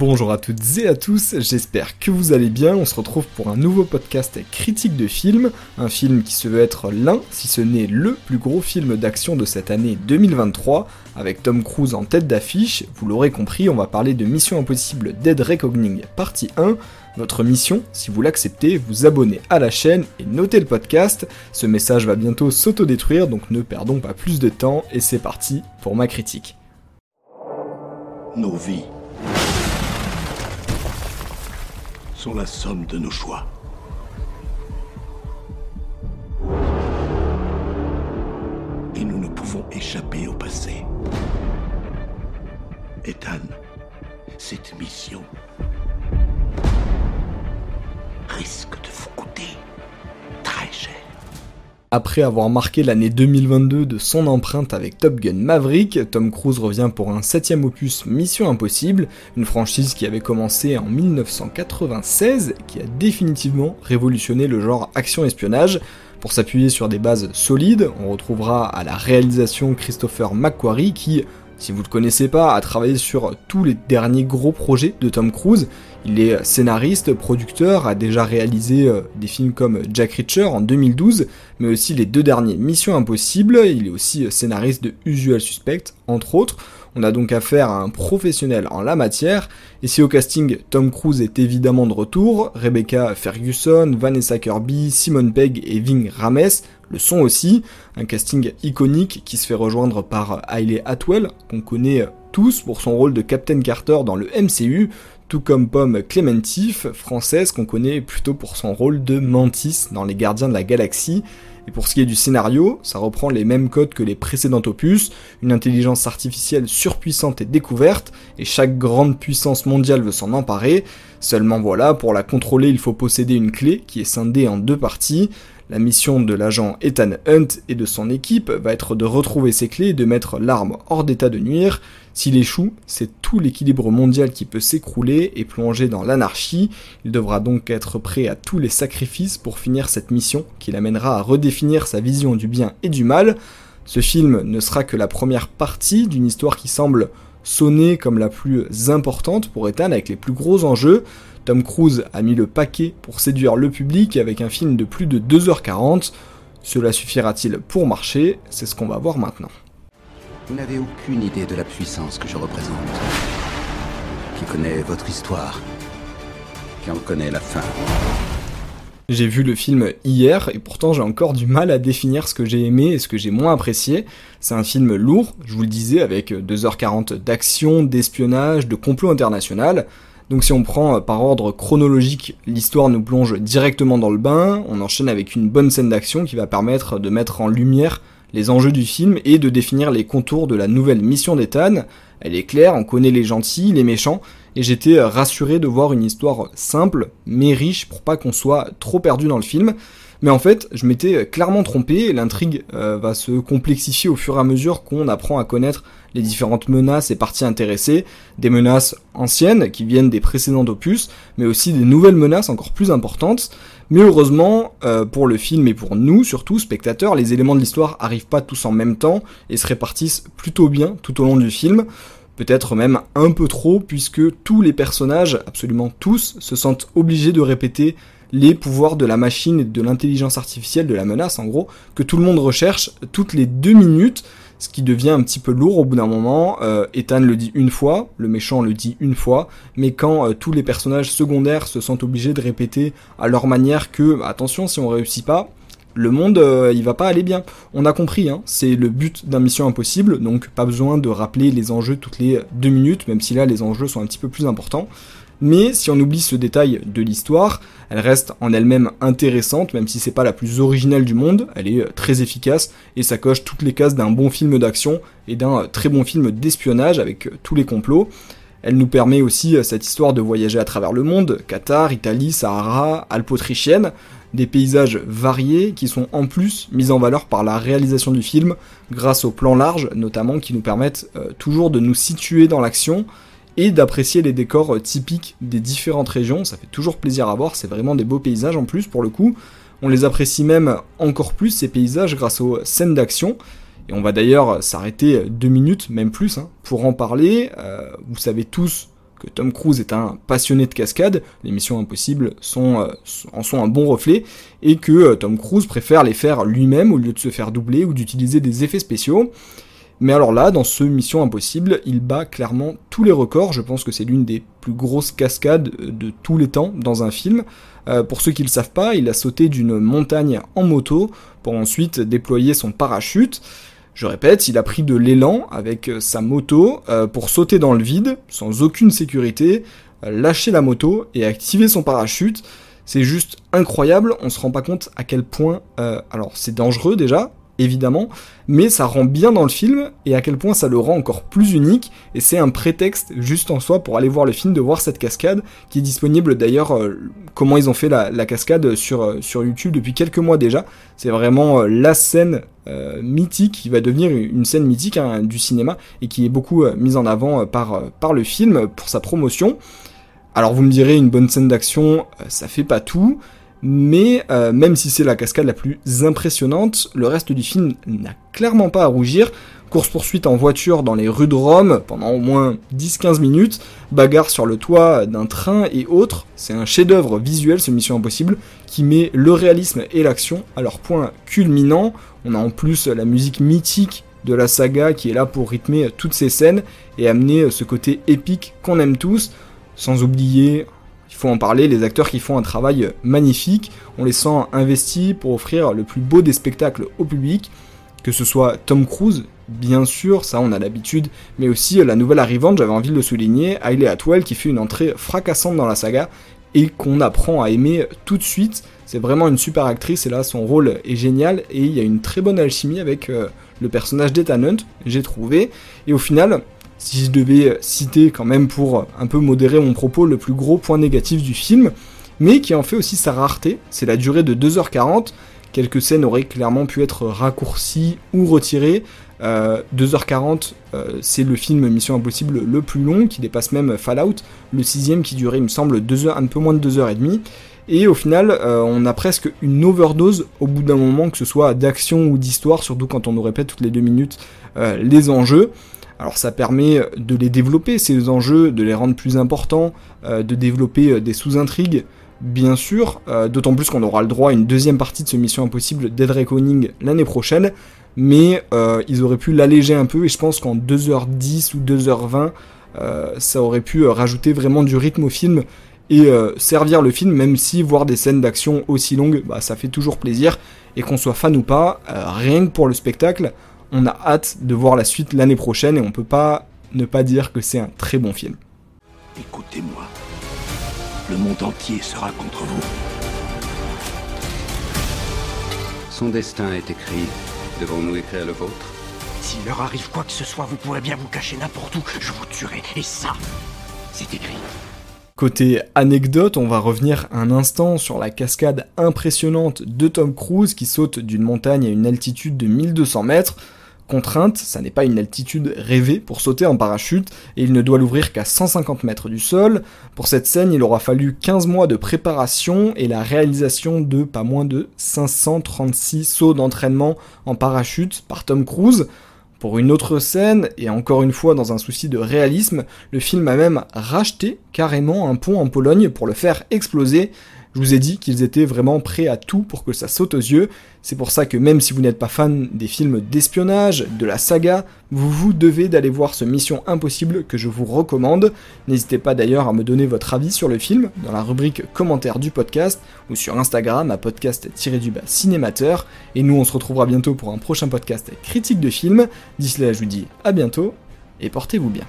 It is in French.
Bonjour à toutes et à tous, j'espère que vous allez bien. On se retrouve pour un nouveau podcast critique de film, un film qui se veut être l'un, si ce n'est le plus gros film d'action de cette année 2023, avec Tom Cruise en tête d'affiche. Vous l'aurez compris, on va parler de Mission Impossible Dead Reckoning partie 1. Votre mission, si vous l'acceptez, vous abonnez à la chaîne et notez le podcast. Ce message va bientôt s'autodétruire, donc ne perdons pas plus de temps et c'est parti pour ma critique. Nos vies sont la somme de nos choix. Et nous ne pouvons échapper au passé. Ethan, cette mission risque Après avoir marqué l'année 2022 de son empreinte avec Top Gun Maverick, Tom Cruise revient pour un septième opus Mission Impossible, une franchise qui avait commencé en 1996 et qui a définitivement révolutionné le genre action-espionnage. Pour s'appuyer sur des bases solides, on retrouvera à la réalisation Christopher McQuarrie qui, si vous ne le connaissez pas, a travaillé sur tous les derniers gros projets de Tom Cruise. Il est scénariste, producteur, a déjà réalisé euh, des films comme Jack Reacher en 2012, mais aussi les deux derniers Mission Impossible. Il est aussi scénariste de Usual Suspect, entre autres. On a donc affaire à un professionnel en la matière, et si au casting Tom Cruise est évidemment de retour, Rebecca Ferguson, Vanessa Kirby, Simone Pegg et Ving Rames le sont aussi, un casting iconique qui se fait rejoindre par Hailey Atwell, qu'on connaît tous pour son rôle de Captain Carter dans le MCU, tout comme Pomme Clémentif, française qu'on connaît plutôt pour son rôle de Mantis dans Les Gardiens de la Galaxie. Et pour ce qui est du scénario, ça reprend les mêmes codes que les précédents opus, une intelligence artificielle surpuissante et découverte, et chaque grande puissance mondiale veut s'en emparer. Seulement voilà, pour la contrôler, il faut posséder une clé qui est scindée en deux parties. La mission de l'agent Ethan Hunt et de son équipe va être de retrouver ces clés et de mettre l'arme hors d'état de nuire. S'il échoue, c'est tout l'équilibre mondial qui peut s'écrouler et plonger dans l'anarchie. Il devra donc être prêt à tous les sacrifices pour finir cette mission qui l'amènera à redéfinir sa vision du bien et du mal. Ce film ne sera que la première partie d'une histoire qui semble sonner comme la plus importante pour Ethan avec les plus gros enjeux. Tom Cruise a mis le paquet pour séduire le public avec un film de plus de 2h40. Cela suffira-t-il pour marcher? C'est ce qu'on va voir maintenant. Vous n'avez aucune idée de la puissance que je représente. Qui connaît votre histoire Qui en connaît la fin j'ai vu le film hier et pourtant j'ai encore du mal à définir ce que j'ai aimé et ce que j'ai moins apprécié. C'est un film lourd, je vous le disais, avec 2h40 d'action, d'espionnage, de complot international. Donc si on prend euh, par ordre chronologique, l'histoire nous plonge directement dans le bain, on enchaîne avec une bonne scène d'action qui va permettre de mettre en lumière les enjeux du film et de définir les contours de la nouvelle mission d'Ethan. Elle est claire, on connaît les gentils, les méchants, et j'étais euh, rassuré de voir une histoire simple mais riche pour pas qu'on soit trop perdu dans le film. Mais en fait, je m'étais clairement trompé, l'intrigue euh, va se complexifier au fur et à mesure qu'on apprend à connaître les différentes menaces et parties intéressées, des menaces anciennes qui viennent des précédents opus, mais aussi des nouvelles menaces encore plus importantes. Mais heureusement, euh, pour le film et pour nous, surtout spectateurs, les éléments de l'histoire arrivent pas tous en même temps et se répartissent plutôt bien tout au long du film peut-être même un peu trop, puisque tous les personnages, absolument tous, se sentent obligés de répéter les pouvoirs de la machine et de l'intelligence artificielle, de la menace en gros, que tout le monde recherche toutes les deux minutes, ce qui devient un petit peu lourd au bout d'un moment. Euh, Ethan le dit une fois, le méchant le dit une fois, mais quand euh, tous les personnages secondaires se sentent obligés de répéter à leur manière que, attention, si on réussit pas, le monde euh, il va pas aller bien. On a compris, hein, c'est le but d'un Mission Impossible, donc pas besoin de rappeler les enjeux toutes les deux minutes, même si là les enjeux sont un petit peu plus importants. Mais si on oublie ce détail de l'histoire, elle reste en elle-même intéressante, même si c'est pas la plus originale du monde, elle est euh, très efficace et ça coche toutes les cases d'un bon film d'action et d'un euh, très bon film d'espionnage avec euh, tous les complots. Elle nous permet aussi cette histoire de voyager à travers le monde, Qatar, Italie, Sahara, Alpes autrichiennes, des paysages variés qui sont en plus mis en valeur par la réalisation du film grâce aux plans larges notamment qui nous permettent toujours de nous situer dans l'action et d'apprécier les décors euh, typiques des différentes régions. Ça fait toujours plaisir à voir, c'est vraiment des beaux paysages en plus pour le coup. On les apprécie même encore plus ces paysages grâce aux scènes d'action. Et on va d'ailleurs s'arrêter deux minutes, même plus, hein, pour en parler. Euh, vous savez tous que Tom Cruise est un passionné de cascade, les missions impossibles sont, en sont un bon reflet, et que Tom Cruise préfère les faire lui-même au lieu de se faire doubler ou d'utiliser des effets spéciaux. Mais alors là, dans ce Mission Impossible, il bat clairement tous les records. Je pense que c'est l'une des plus grosses cascades de tous les temps dans un film. Euh, pour ceux qui ne le savent pas, il a sauté d'une montagne en moto pour ensuite déployer son parachute. Je répète, il a pris de l'élan avec sa moto euh, pour sauter dans le vide, sans aucune sécurité, euh, lâcher la moto et activer son parachute. C'est juste incroyable, on se rend pas compte à quel point... alors c'est dangereux déjà, évidemment, mais ça rend bien dans le film et à quel point ça le rend encore plus unique et c'est un prétexte juste en soi pour aller voir le film, de voir cette cascade qui est disponible d'ailleurs, euh, comment ils ont fait la, cascade sur, euh, YouTube depuis quelques mois déjà, c'est vraiment euh, la scène mythique qui va devenir une scène mythique hein, du cinéma et qui est beaucoup mise en avant par, par le film pour sa promotion. Alors vous me direz, une bonne scène d'action, ça fait pas tout, mais euh, même si c'est la cascade la plus impressionnante, le reste du film n'a clairement pas à rougir. Course-poursuite en voiture dans les rues de Rome pendant au moins 10-15 minutes, bagarre sur le toit d'un train et autres, c'est un chef-d'œuvre visuel ce Mission Impossible qui met le réalisme et l'action à leur point culminant. On a en plus la musique mythique de la saga qui est là pour rythmer toutes ces scènes et amener ce côté épique qu'on aime tous, sans oublier il faut en parler, les acteurs qui font un travail magnifique, on les sent investis pour offrir le plus beau des spectacles au public, que ce soit Tom Cruise, bien sûr, ça on a l'habitude, mais aussi la nouvelle arrivante, j'avais envie de le souligner, Hailey Atwell qui fait une entrée fracassante dans la saga et qu'on apprend à aimer tout de suite. C'est vraiment une super actrice et là son rôle est génial et il y a une très bonne alchimie avec euh, le personnage d'Ethan Hunt, j'ai trouvé. Et au final, si je devais citer quand même pour un peu modérer mon propos le plus gros point négatif du film, mais qui en fait aussi sa rareté, c'est la durée de 2h40. Quelques scènes auraient clairement pu être raccourcies ou retirées. 2h40, euh, euh, c'est le film Mission Impossible le plus long, qui dépasse même Fallout, le sixième qui durait, il me semble, deux heures, un peu moins de 2h30. Et au final, euh, on a presque une overdose au bout d'un moment, que ce soit d'action ou d'histoire, surtout quand on nous répète toutes les deux minutes les enjeux. Alors ça permet de les développer, ces enjeux, de les rendre plus importants, euh, de développer euh, des sous-intrigues, bien sûr, euh, d'autant plus qu'on aura le droit à une deuxième partie de ce Mission Impossible Dead Reckoning l'année prochaine, mais ils auraient pu l'alléger un peu, et je pense qu'en 2h10 ou 2h20, ça aurait pu rajouter vraiment du rythme au film, et servir le film, même si voir des scènes d'action aussi longues, bah, ça fait toujours plaisir, et qu'on soit fan ou pas, rien que pour le spectacle, on a hâte de voir la suite l'année prochaine et on peut pas ne pas dire que c'est un très bon film. Écoutez-moi. Le monde entier sera contre vous. Son destin est écrit. Devons-nous écrire le vôtre S'il leur arrive quoi que ce soit, vous pourrez bien vous cacher n'importe où. Je vous tuerai. Et ça, c'est écrit. Côté anecdote, on va revenir un instant sur la cascade impressionnante de Tom Cruise qui saute d'une montagne à une altitude de 1200 mètres contrainte, ça n'est pas une altitude rêvée pour sauter en parachute, et il ne doit l'ouvrir qu'à 150 mètres du sol. Pour cette scène, il aura fallu 15 mois de préparation et la réalisation de pas moins de 536 sauts d'entraînement en parachute par Tom Cruise. Pour une autre scène, et encore une fois dans un souci de réalisme, le film a même racheté carrément un pont en Pologne pour le faire exploser, je vous ai dit qu'ils étaient vraiment prêts à tout pour que ça saute aux yeux. C'est pour ça que même si vous n'êtes pas fan des films d'espionnage, de la saga, vous vous devez d'aller voir ce Mission Impossible que je vous recommande. N'hésitez pas d'ailleurs à me donner votre avis sur le film dans la rubrique commentaires du podcast ou sur Instagram à podcast-du-bas cinémateur. Et nous on se retrouvera bientôt pour un prochain podcast critique de film. D'ici là je vous dis à bientôt et portez-vous bien.